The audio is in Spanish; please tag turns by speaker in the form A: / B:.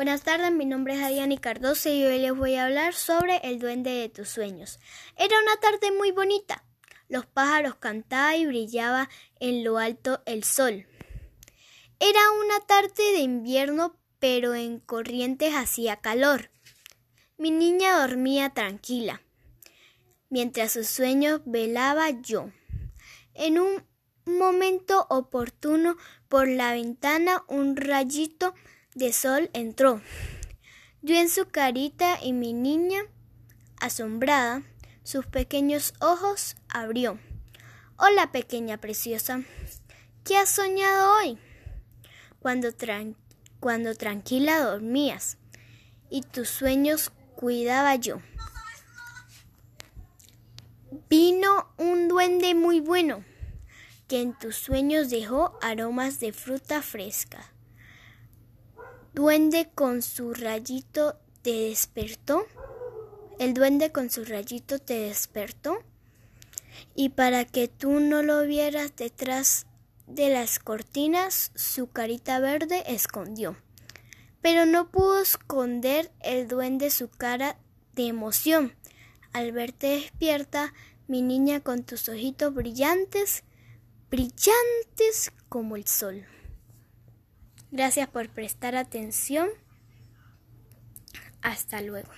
A: Buenas tardes, mi nombre es Adriani Cardoso y hoy les voy a hablar sobre el duende de tus sueños. Era una tarde muy bonita. Los pájaros cantaban y brillaba en lo alto el sol. Era una tarde de invierno, pero en Corrientes hacía calor. Mi niña dormía tranquila. Mientras sus sueños velaba yo. En un momento oportuno por la ventana un rayito de sol entró. Dio en su carita y mi niña, asombrada, sus pequeños ojos abrió. Hola, pequeña preciosa. ¿Qué has soñado hoy? Cuando, cuando tranquila dormías y tus sueños cuidaba yo. Vino un duende muy bueno que en tus sueños dejó aromas de fruta fresca. Duende con su rayito te despertó. El duende con su rayito te despertó. Y para que tú no lo vieras detrás de las cortinas, su carita verde escondió. Pero no pudo esconder el duende su cara de emoción. Al verte despierta, mi niña con tus ojitos brillantes, brillantes como el sol. Gracias por prestar atención. Hasta luego.